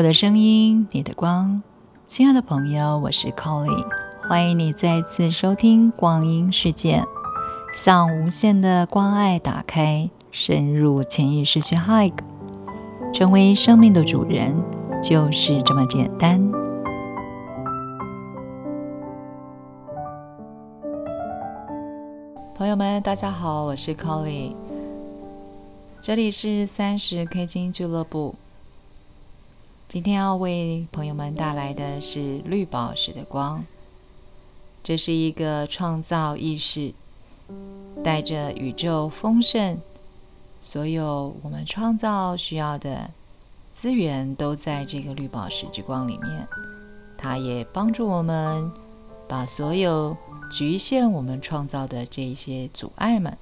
我的声音，你的光，亲爱的朋友，我是 Colly，欢迎你再次收听光阴世界，向无限的关爱打开，深入潜意识去 Hug，成为生命的主人，就是这么简单。朋友们，大家好，我是 Colly，这里是三十 K 金俱乐部。今天要为朋友们带来的是绿宝石的光。这是一个创造意识，带着宇宙丰盛，所有我们创造需要的资源都在这个绿宝石之光里面。它也帮助我们把所有局限我们创造的这些阻碍们，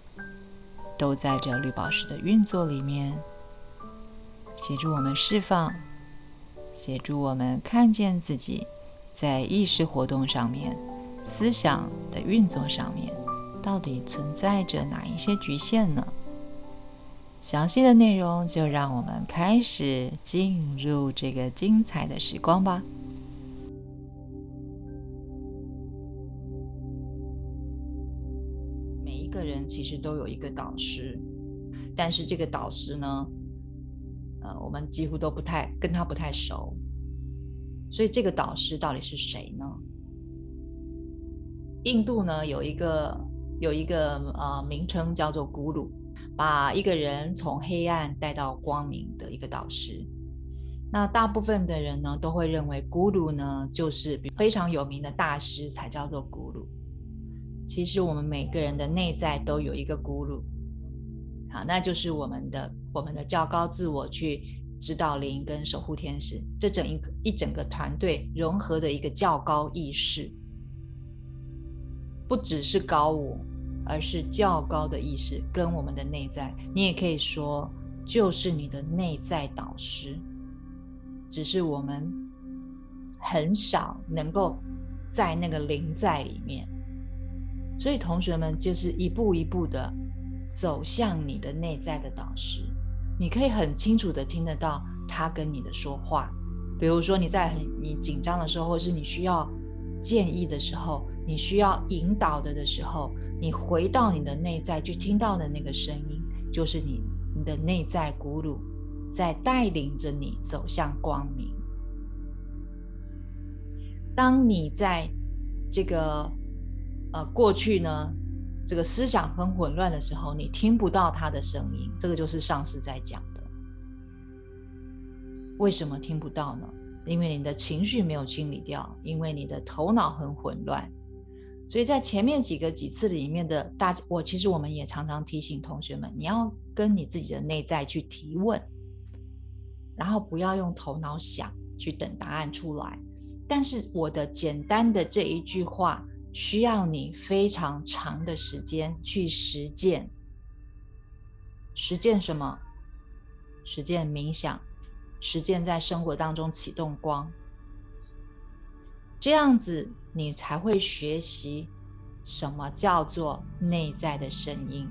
都在这绿宝石的运作里面，协助我们释放。协助我们看见自己在意识活动上面、思想的运作上面，到底存在着哪一些局限呢？详细的内容就让我们开始进入这个精彩的时光吧。每一个人其实都有一个导师，但是这个导师呢？我们几乎都不太跟他不太熟，所以这个导师到底是谁呢？印度呢有一个有一个呃名称叫做古鲁，把一个人从黑暗带到光明的一个导师。那大部分的人呢都会认为古鲁呢就是非常有名的大师才叫做古鲁。其实我们每个人的内在都有一个古鲁。好，那就是我们的我们的较高自我去指导灵跟守护天使，这整一个一整个团队融合的一个较高意识，不只是高我，而是较高的意识跟我们的内在，你也可以说就是你的内在导师，只是我们很少能够在那个灵在里面，所以同学们就是一步一步的。走向你的内在的导师，你可以很清楚的听得到他跟你的说话。比如说你在很你紧张的时候，或是你需要建议的时候，你需要引导的的时候，你回到你的内在去听到的那个声音，就是你你的内在古鲁在带领着你走向光明。当你在这个呃过去呢？这个思想很混乱的时候，你听不到他的声音，这个就是上师在讲的。为什么听不到呢？因为你的情绪没有清理掉，因为你的头脑很混乱。所以在前面几个几次里面的大，我其实我们也常常提醒同学们，你要跟你自己的内在去提问，然后不要用头脑想去等答案出来。但是我的简单的这一句话。需要你非常长的时间去实践，实践什么？实践冥想，实践在生活当中启动光，这样子你才会学习什么叫做内在的声音，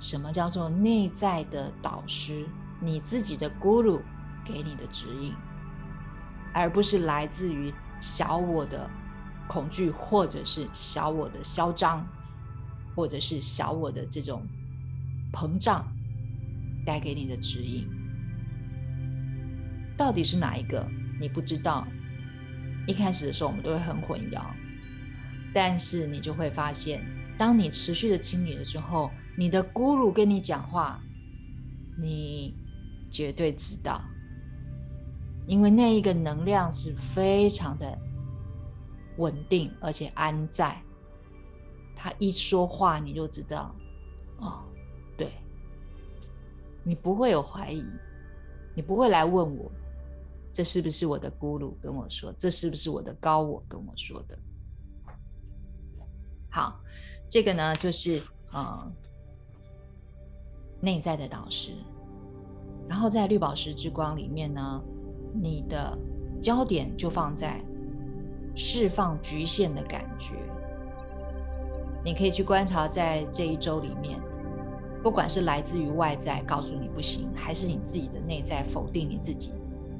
什么叫做内在的导师，你自己的 guru 给你的指引，而不是来自于小我的。恐惧，或者是小我的嚣张，或者是小我的这种膨胀，带给你的指引，到底是哪一个？你不知道。一开始的时候，我们都会很混淆，但是你就会发现，当你持续的清理了之后，你的咕噜跟你讲话，你绝对知道，因为那一个能量是非常的。稳定而且安在，他一说话你就知道，哦，对，你不会有怀疑，你不会来问我，这是不是我的咕噜跟我说，这是不是我的高我跟我说的？好，这个呢就是呃内在的导师，然后在绿宝石之光里面呢，你的焦点就放在。释放局限的感觉，你可以去观察，在这一周里面，不管是来自于外在告诉你不行，还是你自己的内在否定你自己，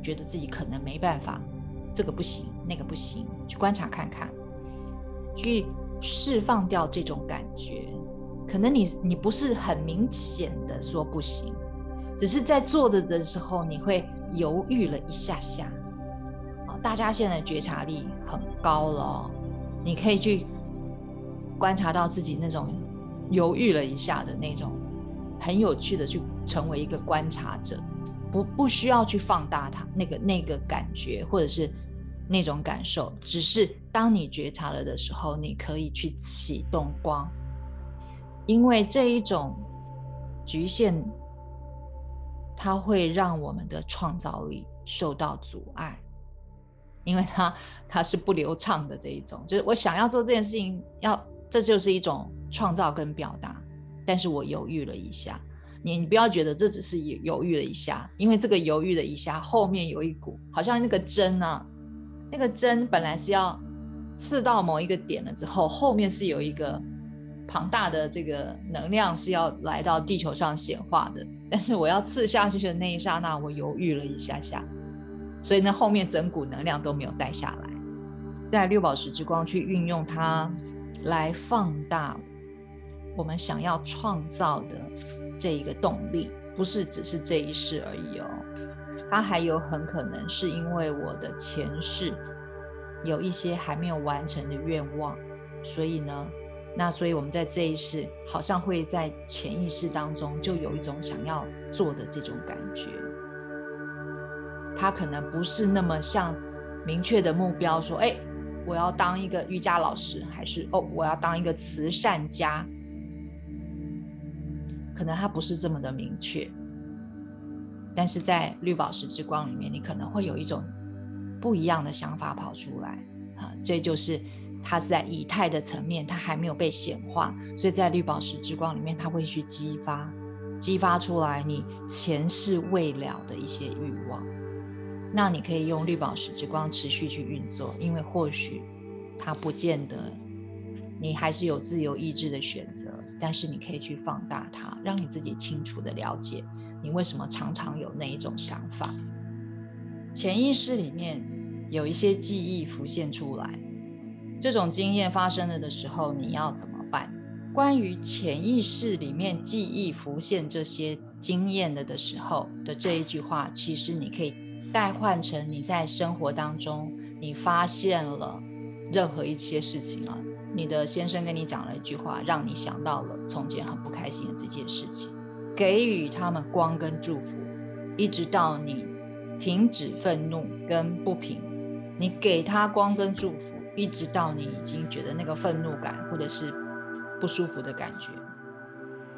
觉得自己可能没办法，这个不行，那个不行，去观察看看，去释放掉这种感觉。可能你你不是很明显的说不行，只是在做的的时候你会犹豫了一下下。大家现在觉察力很高了，你可以去观察到自己那种犹豫了一下的那种，很有趣的去成为一个观察者，不不需要去放大它那个那个感觉或者是那种感受，只是当你觉察了的时候，你可以去启动光。因为这一种局限，它会让我们的创造力受到阻碍，因为它它是不流畅的这一种，就是我想要做这件事情，要这就是一种创造跟表达，但是我犹豫了一下，你你不要觉得这只是犹豫了一下，因为这个犹豫了一下后面有一股好像那个针啊，那个针本来是要刺到某一个点了之后，后面是有一个。庞大的这个能量是要来到地球上显化的，但是我要刺下去的那一刹那，我犹豫了一下下，所以呢，后面整股能量都没有带下来。在六宝石之光去运用它来放大我们想要创造的这一个动力，不是只是这一世而已哦，它还有很可能是因为我的前世有一些还没有完成的愿望，所以呢。那所以，我们在这一世，好像会在潜意识当中就有一种想要做的这种感觉。他可能不是那么像明确的目标，说：“哎，我要当一个瑜伽老师，还是哦，我要当一个慈善家。”可能他不是这么的明确。但是在绿宝石之光里面，你可能会有一种不一样的想法跑出来啊，这就是。它是在以太的层面，它还没有被显化，所以在绿宝石之光里面，它会去激发，激发出来你前世未了的一些欲望。那你可以用绿宝石之光持续去运作，因为或许它不见得你还是有自由意志的选择，但是你可以去放大它，让你自己清楚的了解你为什么常常有那一种想法。潜意识里面有一些记忆浮现出来。这种经验发生了的时候，你要怎么办？关于潜意识里面记忆浮现这些经验了的时候的这一句话，其实你可以代换成你在生活当中你发现了任何一些事情啊，你的先生跟你讲了一句话，让你想到了从前很不开心的这件事情，给予他们光跟祝福，一直到你停止愤怒跟不平，你给他光跟祝福。一直到你已经觉得那个愤怒感或者是不舒服的感觉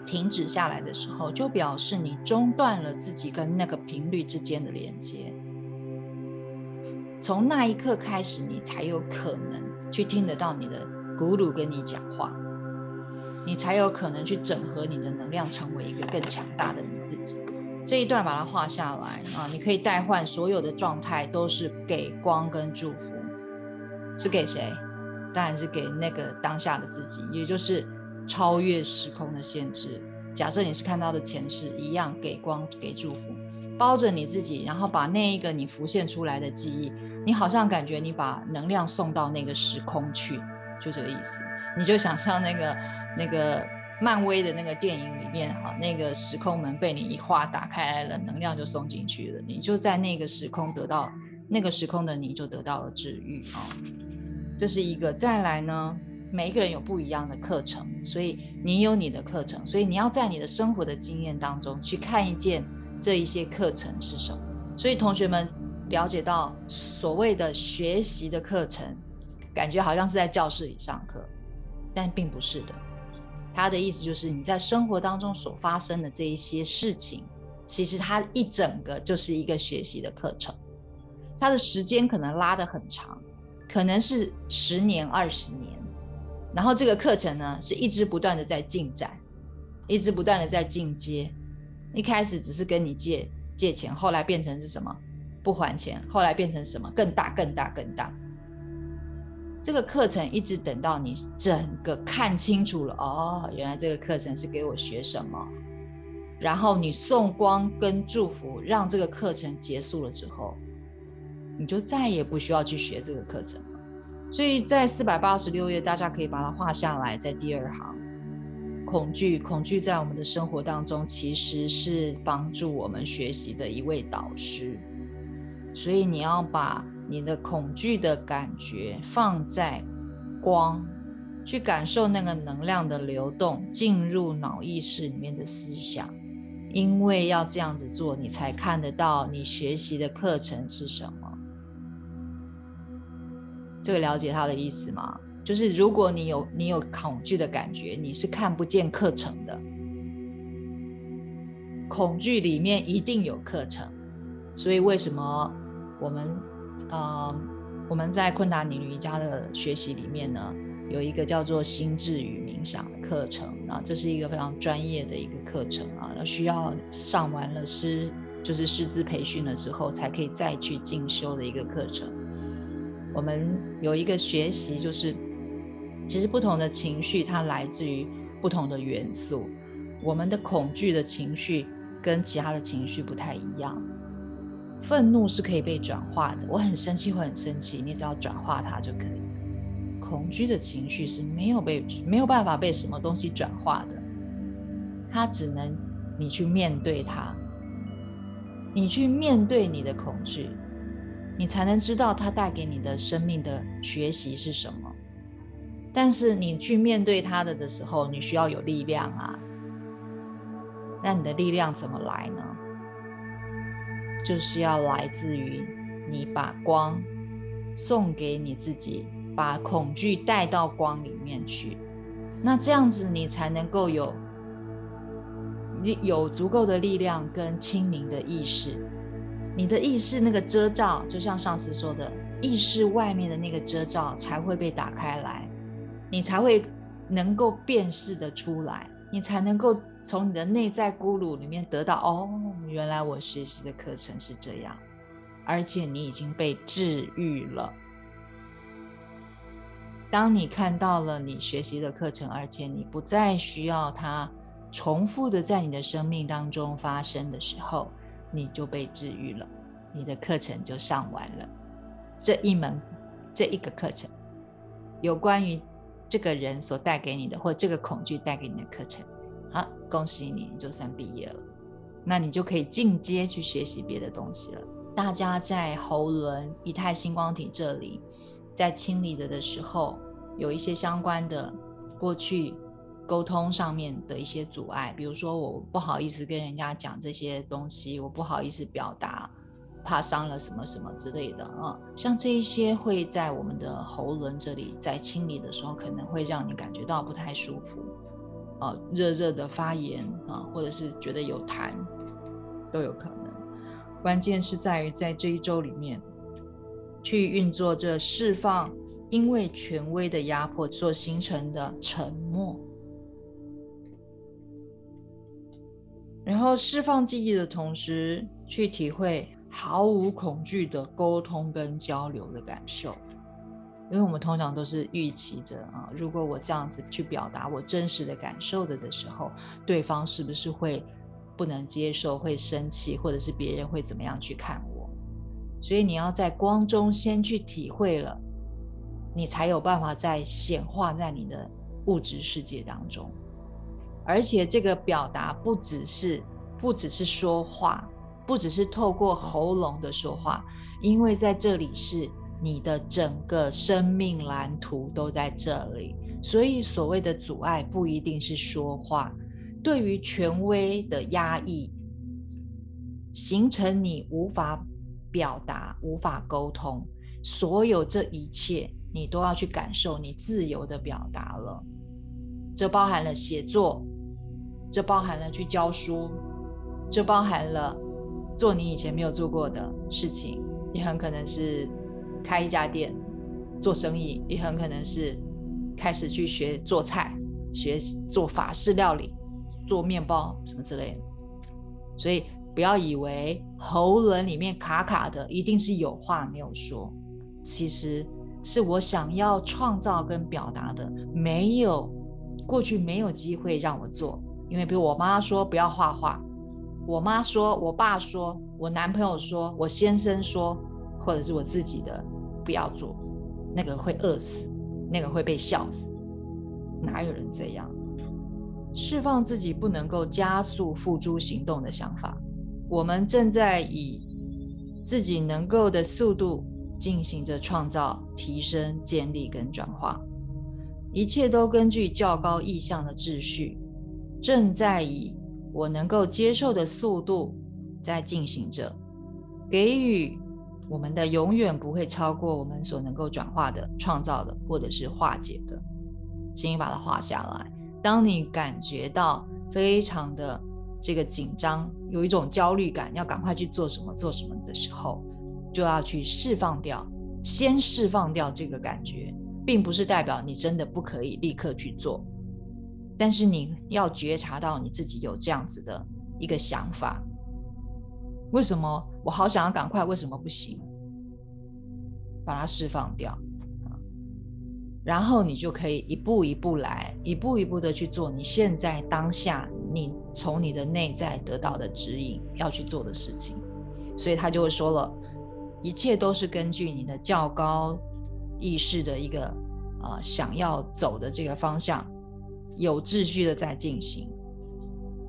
停止下来的时候，就表示你中断了自己跟那个频率之间的连接。从那一刻开始，你才有可能去听得到你的咕噜跟你讲话，你才有可能去整合你的能量，成为一个更强大的你自己。这一段把它画下来啊，你可以代换所有的状态，都是给光跟祝福。是给谁？当然是给那个当下的自己，也就是超越时空的限制。假设你是看到的前世一样，给光给祝福，包着你自己，然后把那一个你浮现出来的记忆，你好像感觉你把能量送到那个时空去，就这个意思。你就想象那个那个漫威的那个电影里面，哈，那个时空门被你一划打开了，能量就送进去了，你就在那个时空得到那个时空的你就得到了治愈啊。这是一个，再来呢，每一个人有不一样的课程，所以你有你的课程，所以你要在你的生活的经验当中去看一件这一些课程是什么。所以同学们了解到所谓的学习的课程，感觉好像是在教室里上课，但并不是的。他的意思就是你在生活当中所发生的这一些事情，其实它一整个就是一个学习的课程，它的时间可能拉得很长。可能是十年、二十年，然后这个课程呢是一直不断的在进展，一直不断的在进阶。一开始只是跟你借借钱，后来变成是什么？不还钱，后来变成什么？更大、更大、更大。这个课程一直等到你整个看清楚了，哦，原来这个课程是给我学什么。然后你送光跟祝福，让这个课程结束了之后。你就再也不需要去学这个课程了。所以在四百八十六页，大家可以把它画下来，在第二行。恐惧，恐惧在我们的生活当中其实是帮助我们学习的一位导师。所以你要把你的恐惧的感觉放在光，去感受那个能量的流动进入脑意识里面的思想。因为要这样子做，你才看得到你学习的课程是什么。这个了解他的意思吗？就是如果你有你有恐惧的感觉，你是看不见课程的。恐惧里面一定有课程，所以为什么我们呃我们在昆达尼瑜伽的学习里面呢，有一个叫做心智与冥想的课程啊，这是一个非常专业的一个课程啊，需要上完了师就是师资培训了之后，才可以再去进修的一个课程。我们有一个学习，就是其实不同的情绪它来自于不同的元素。我们的恐惧的情绪跟其他的情绪不太一样。愤怒是可以被转化的，我很生气会很生气，你只要转化它就可以。恐惧的情绪是没有被没有办法被什么东西转化的，它只能你去面对它，你去面对你的恐惧。你才能知道它带给你的生命的学习是什么。但是你去面对他的的时候，你需要有力量啊。那你的力量怎么来呢？就是要来自于你把光送给你自己，把恐惧带到光里面去。那这样子你才能够有有足够的力量跟清明的意识。你的意识那个遮罩，就像上次说的，意识外面的那个遮罩才会被打开来，你才会能够辨识的出来，你才能够从你的内在咕噜里面得到哦，原来我学习的课程是这样，而且你已经被治愈了。当你看到了你学习的课程，而且你不再需要它重复的在你的生命当中发生的时候。你就被治愈了，你的课程就上完了。这一门，这一个课程，有关于这个人所带给你的，或这个恐惧带给你的课程，好，恭喜你，你就算毕业了。那你就可以进阶去学习别的东西了。大家在喉轮、以太星光体这里，在清理的的时候，有一些相关的过去。沟通上面的一些阻碍，比如说我不好意思跟人家讲这些东西，我不好意思表达，怕伤了什么什么之类的啊，像这一些会在我们的喉轮这里在清理的时候，可能会让你感觉到不太舒服，啊，热热的发炎啊，或者是觉得有痰，都有可能。关键是在于在这一周里面，去运作这释放，因为权威的压迫所形成的沉默。然后释放记忆的同时，去体会毫无恐惧的沟通跟交流的感受。因为我们通常都是预期着啊，如果我这样子去表达我真实的感受的的时候，对方是不是会不能接受、会生气，或者是别人会怎么样去看我？所以你要在光中先去体会了，你才有办法再显化在你的物质世界当中。而且这个表达不只是不只是说话，不只是透过喉咙的说话，因为在这里是你的整个生命蓝图都在这里，所以所谓的阻碍不一定是说话，对于权威的压抑，形成你无法表达、无法沟通，所有这一切你都要去感受，你自由的表达了，这包含了写作。这包含了去教书，这包含了做你以前没有做过的事情，也很可能是开一家店做生意，也很可能是开始去学做菜、学做法式料理、做面包什么之类的。所以不要以为喉咙里面卡卡的一定是有话没有说，其实是我想要创造跟表达的，没有过去没有机会让我做。因为，比如我妈说不要画画，我妈说，我爸说，我男朋友说，我先生说，或者是我自己的，不要做，那个会饿死，那个会被笑死，哪有人这样？释放自己不能够加速付诸行动的想法，我们正在以自己能够的速度进行着创造、提升、建立跟转化，一切都根据较高意向的秩序，正在以我能够接受的速度在进行着。给予我们的永远不会超过我们所能够转化的、创造的或者是化解的，请你把它画下来。当你感觉到非常的这个紧张，有一种焦虑感，要赶快去做什么做什么的时候，就要去释放掉，先释放掉这个感觉，并不是代表你真的不可以立刻去做，但是你要觉察到你自己有这样子的一个想法。为什么我好想要赶快？为什么不行？把它释放掉。然后你就可以一步一步来，一步一步的去做你现在当下你从你的内在得到的指引要去做的事情。所以他就会说了，一切都是根据你的较高意识的一个啊想要走的这个方向，有秩序的在进行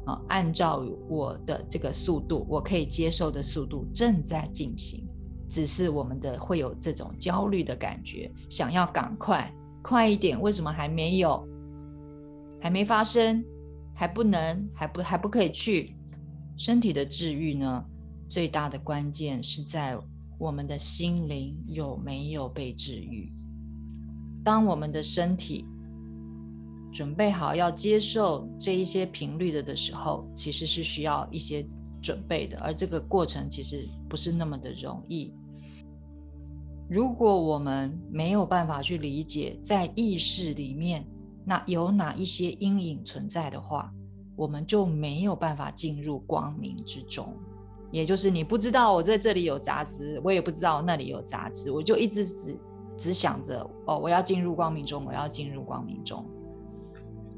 啊，按照我的这个速度，我可以接受的速度正在进行，只是我们的会有这种焦虑的感觉，想要赶快。快一点！为什么还没有？还没发生？还不能？还不还不可以去？身体的治愈呢？最大的关键是在我们的心灵有没有被治愈。当我们的身体准备好要接受这一些频率的的时候，其实是需要一些准备的，而这个过程其实不是那么的容易。如果我们没有办法去理解在意识里面那有哪一些阴影存在的话，我们就没有办法进入光明之中。也就是你不知道我在这里有杂质，我也不知道那里有杂质，我就一直只只想着哦，我要进入光明中，我要进入光明中，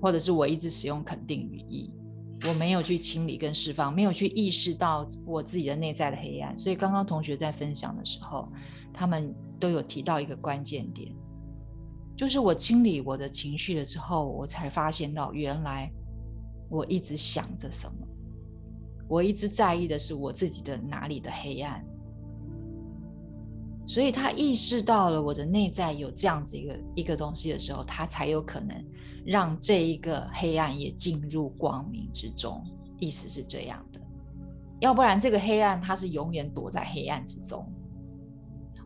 或者是我一直使用肯定语义，我没有去清理跟释放，没有去意识到我自己的内在的黑暗。所以刚刚同学在分享的时候。他们都有提到一个关键点，就是我清理我的情绪了之后，我才发现到原来我一直想着什么，我一直在意的是我自己的哪里的黑暗，所以他意识到了我的内在有这样子一个一个东西的时候，他才有可能让这一个黑暗也进入光明之中，意思是这样的，要不然这个黑暗它是永远躲在黑暗之中。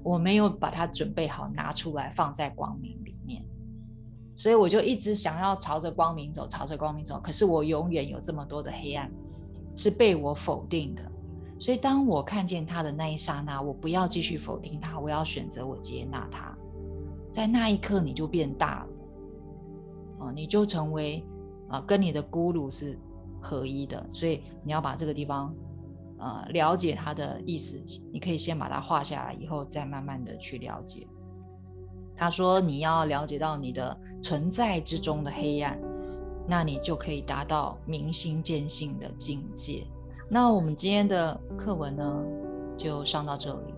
我没有把它准备好拿出来放在光明里面，所以我就一直想要朝着光明走，朝着光明走。可是我永远有这么多的黑暗是被我否定的。所以当我看见他的那一刹那，我不要继续否定他，我要选择我接纳他。在那一刻，你就变大了，哦，你就成为啊，跟你的咕噜是合一的。所以你要把这个地方。呃，了解他的意思，你可以先把它画下来，以后再慢慢的去了解。他说你要了解到你的存在之中的黑暗，那你就可以达到明心见性的境界。那我们今天的课文呢，就上到这里。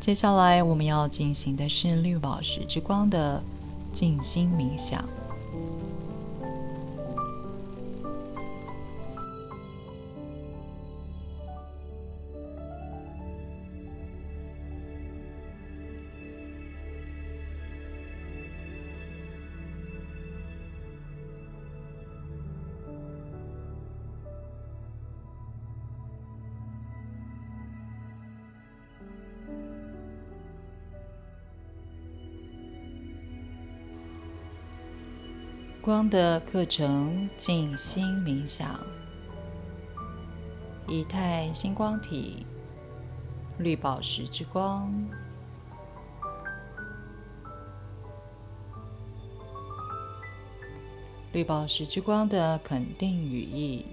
接下来我们要进行的是绿宝石之光的静心冥想。的课程静心冥想。以太星光体绿宝石之光。绿宝石之光的肯定语义。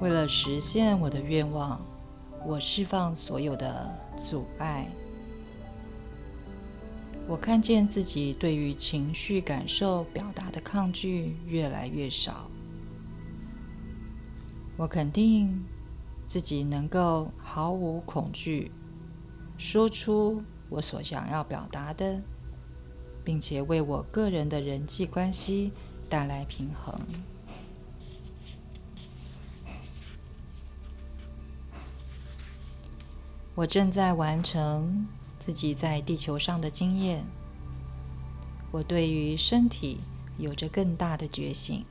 为了实现我的愿望我释放所有的阻碍。我看见自己对于情绪感受表达的抗拒越来越少。我肯定自己能够毫无恐惧说出我所想要表达的，并且为我个人的人际关系带来平衡。我正在完成自己在地球上的经验。我对于身体有着更大的觉醒。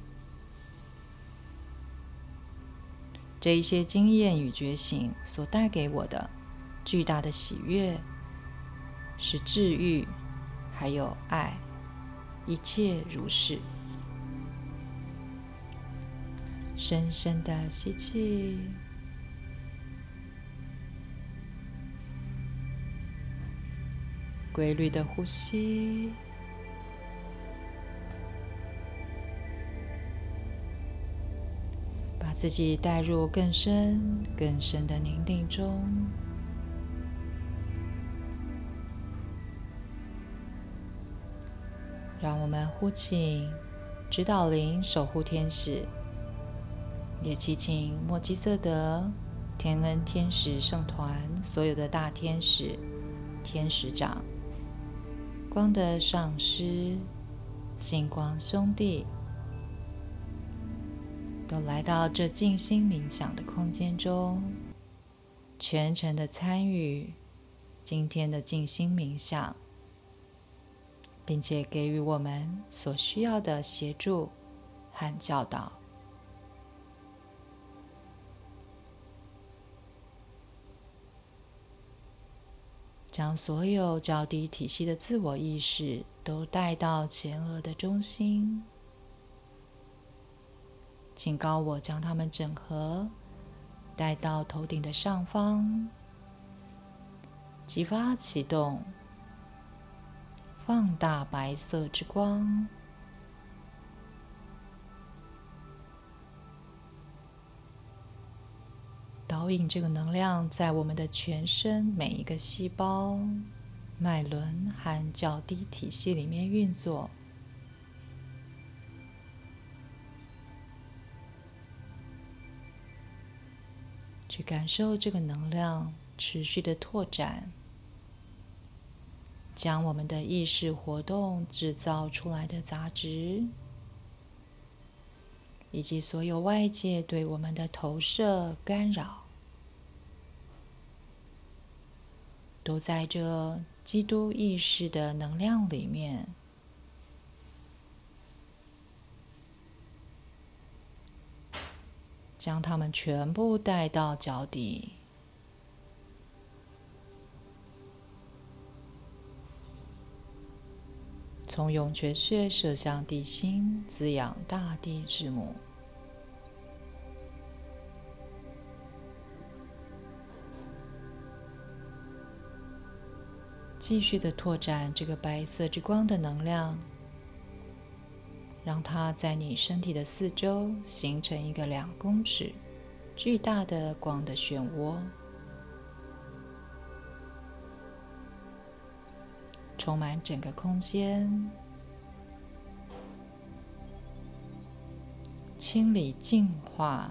这一些经验与觉醒所带给我的巨大的喜悦，是治愈，还有爱，一切如是。深深的吸气。规律的呼吸，把自己带入更深、更深的宁静中。让我们呼请指导灵、守护天使，也祈请莫基瑟德、天恩天使圣团所有的大天使、天使长。光的上师、金光兄弟都来到这静心冥想的空间中，全程的参与今天的静心冥想，并且给予我们所需要的协助和教导。将所有较低体系的自我意识都带到前额的中心，请告我将它们整合，带到头顶的上方，激发启动，放大白色之光。导引这个能量在我们的全身每一个细胞、脉轮和较低体系里面运作，去感受这个能量持续的拓展，将我们的意识活动制造出来的杂质。以及所有外界对我们的投射干扰，都在这基督意识的能量里面，将它们全部带到脚底，从涌泉穴射向地心，滋养大地之母。继续的拓展这个白色之光的能量，让它在你身体的四周形成一个两公尺巨大的光的漩涡，充满整个空间，清理净化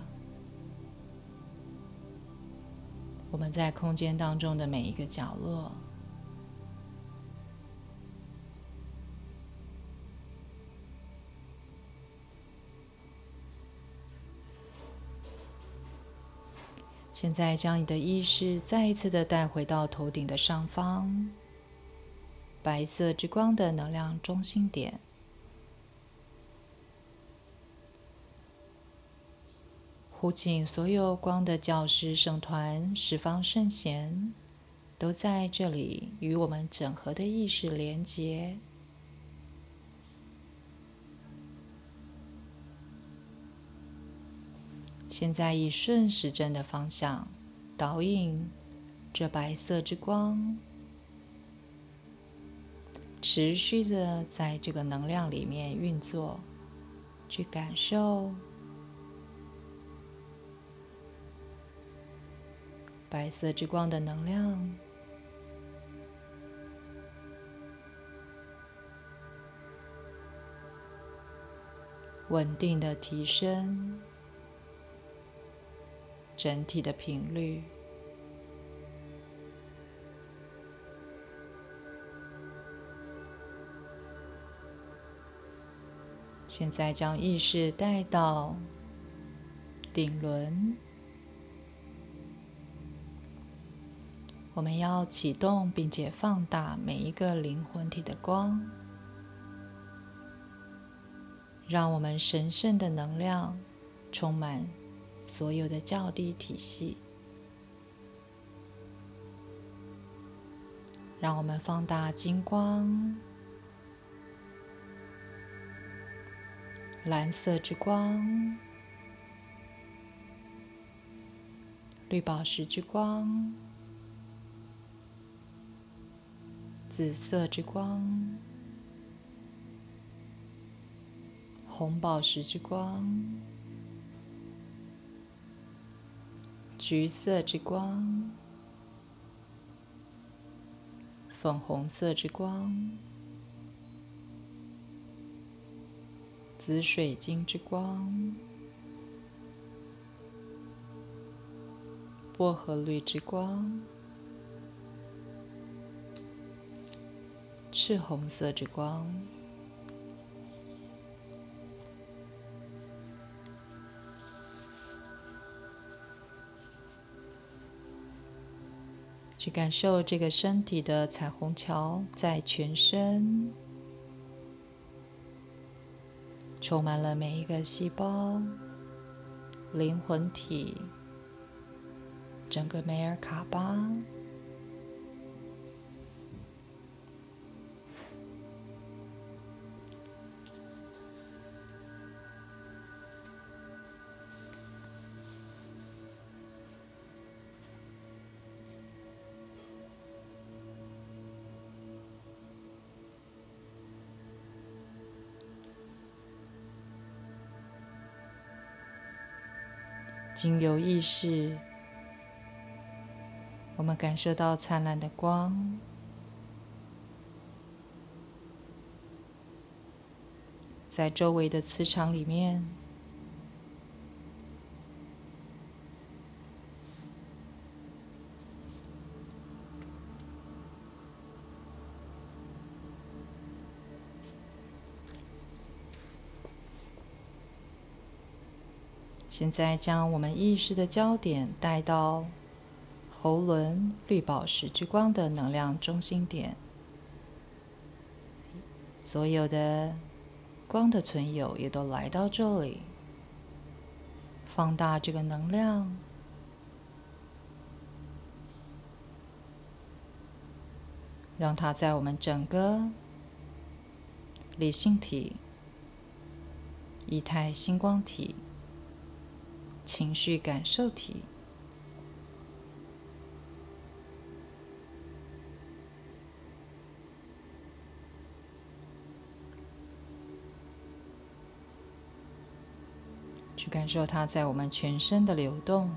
我们在空间当中的每一个角落。现在，将你的意识再一次的带回到头顶的上方，白色之光的能量中心点。呼请所有光的教师圣团、十方圣贤，都在这里与我们整合的意识连接。现在以顺时针的方向导引这白色之光，持续的在这个能量里面运作，去感受，白色之光的能量，稳定的提升整体的频率。现在将意识带到顶轮，我们要启动并且放大每一个灵魂体的光，让我们神圣的能量充满所有的较低体系，让我们放大金光。蓝色之光，绿宝石之光，紫色之光，红宝石之光，橘色之光，粉红色之光。紫水晶之光，薄荷绿之光，赤红色之光，去感受这个身体的彩虹桥在全身。充满了每一个细胞、灵魂体、整个梅尔卡巴。经由意识，我们感受到灿烂的光，在周围的磁场里面。现在将我们意识的焦点带到喉轮绿宝石之光的能量中心点，所有的光的存有也都来到这里，放大这个能量，让它在我们整个理性体、仪态星光体。情绪感受体，去感受它在我们全身的流动，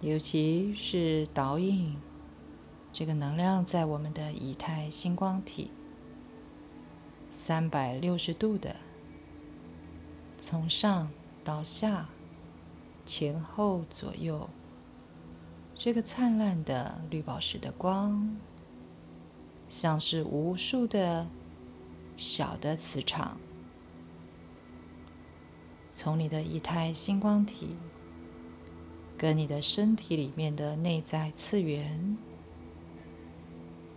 尤其是导引。这个能量在我们的以太星光体，三百六十度的，从上到下，前后左右，这个灿烂的绿宝石的光，像是无数的小的磁场，从你的以太星光体，跟你的身体里面的内在次元。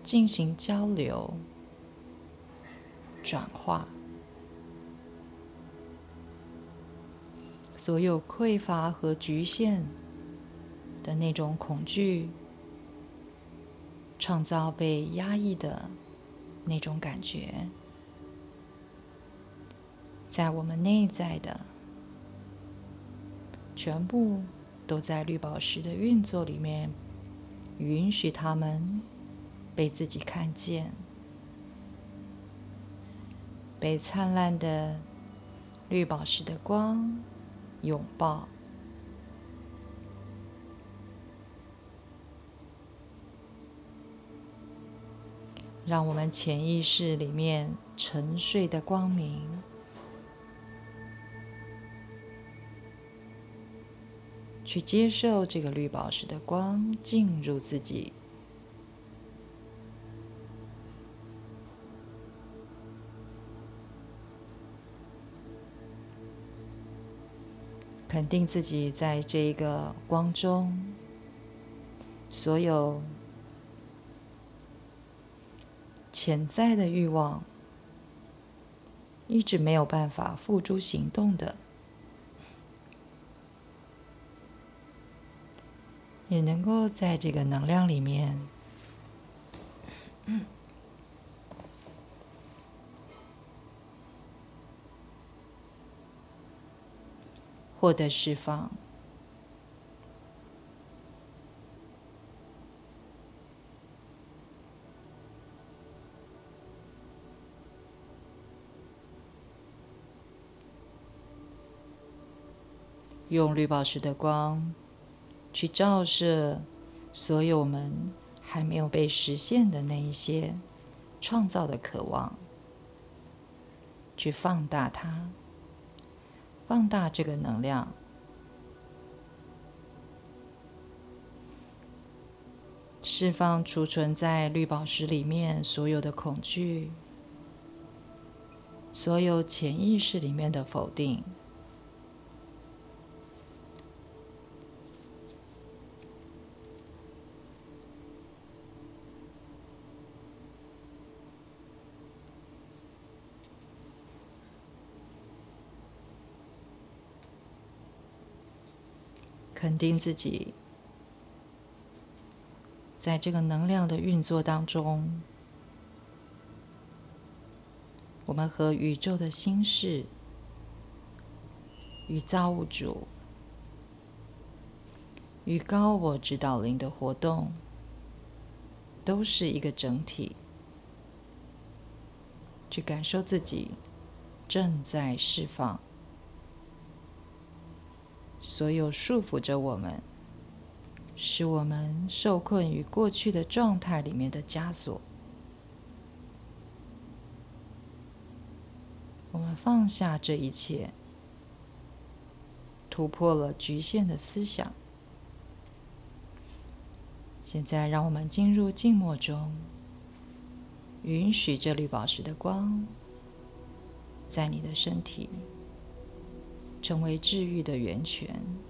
进行交流、转化，所有匮乏和局限的那种恐惧，创造被压抑的那种感觉，在我们内在的全部都在绿宝石的运作里面，允许他们。被自己看见，被灿烂的绿宝石的光拥抱，让我们潜意识里面沉睡的光明。去接受这个绿宝石的光进入自己，肯定自己在这一个光中，所有潜在的欲望，一直没有办法付诸行动的。也能够在这个能量里面获得释放，用绿宝石的光。去照射所有我们还没有被实现的那一些创造的渴望，去放大它，放大这个能量，释放储存在绿宝石里面所有的恐惧，所有潜意识里面的否定。定自己，在这个能量的运作当中，我们和宇宙的心事、与造物主、与高我指导灵的活动，都是一个整体。去感受自己正在释放。所有束缚着我们、使我们受困于过去的状态里面的枷锁，我们放下这一切，突破了局限的思想。现在，让我们进入静默中，允许这绿宝石的光在你的身体。成为治愈的源泉。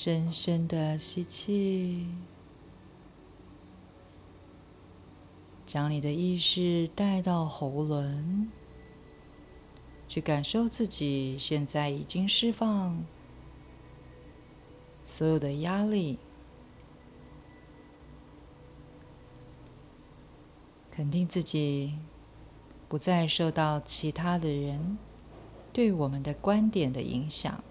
深深的吸气，将你的意识带到喉轮，去感受自己现在已经释放所有的压力，肯定自己不再受到其他的人对我们的观点的影响。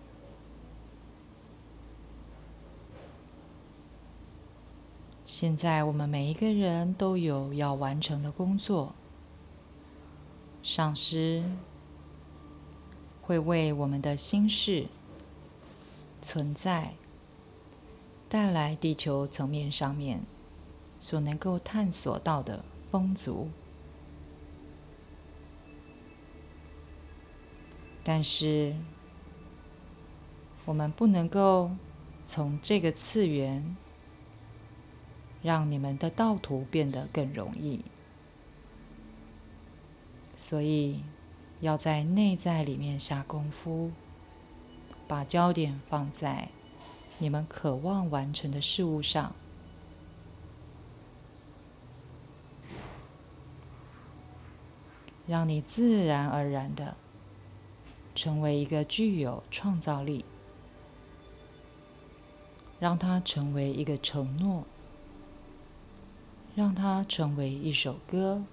现在我们每一个人都有要完成的工作，上师会为我们的心事存在带来地球层面上面所能够探索到的风足，但是我们不能够从这个次元。让你们的道途变得更容易，所以要在内在里面下功夫，把焦点放在你们渴望完成的事物上，让你自然而然的成为一个具有创造力，让它成为一个承诺。让它成为一首歌，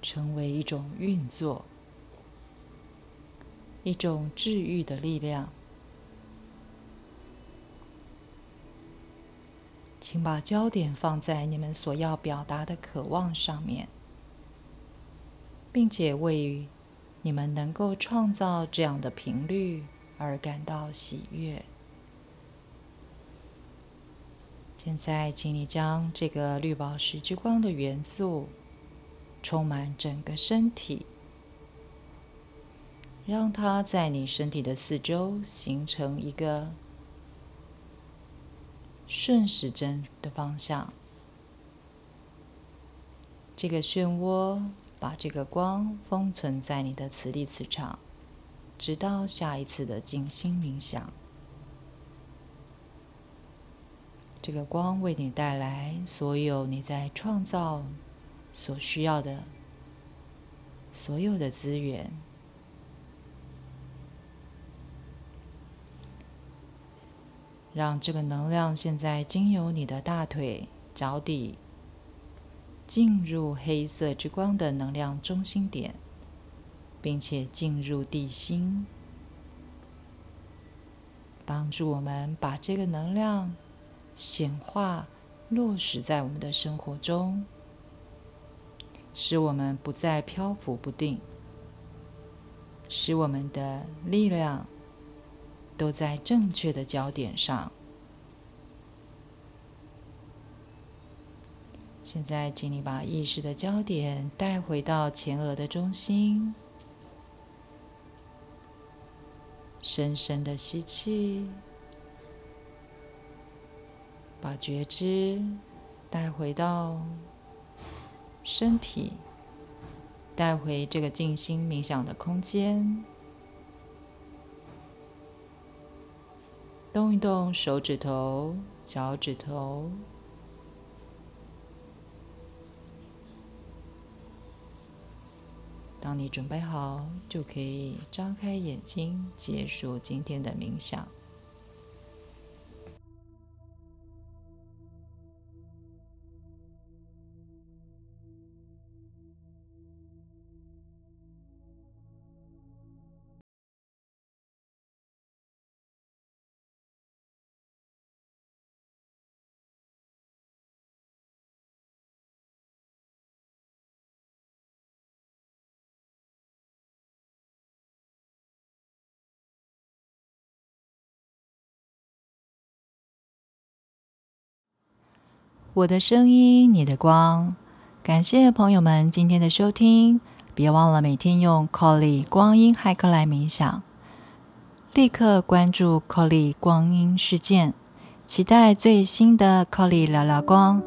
成为一种运作，一种治愈的力量。请把焦点放在你们所要表达的渴望上面，并且为你们能够创造这样的频率而感到喜悦。现在，请你将这个绿宝石之光的元素充满整个身体，让它在你身体的四周形成一个顺时针的方向。这个漩涡把这个光封存在你的磁力磁场，直到下一次的静心冥想。这个光为你带来所有你在创造所需要的所有的资源，让这个能量现在经由你的大腿、脚底进入黑色之光的能量中心点，并且进入地心，帮助我们把这个能量。显化落实在我们的生活中，使我们不再漂浮不定，使我们的力量都在正确的焦点上。现在，请你把意识的焦点带回到前额的中心，深深的吸气。把觉知带回到身体，带回这个静心冥想的空间，动一动手指头、脚趾头。当你准备好，就可以张开眼睛，结束今天的冥想。我的声音，你的光。感谢朋友们今天的收听，别忘了每天用 Colly 光阴骇客来冥想。立刻关注 Colly 光阴事件，期待最新的 Colly 聊聊光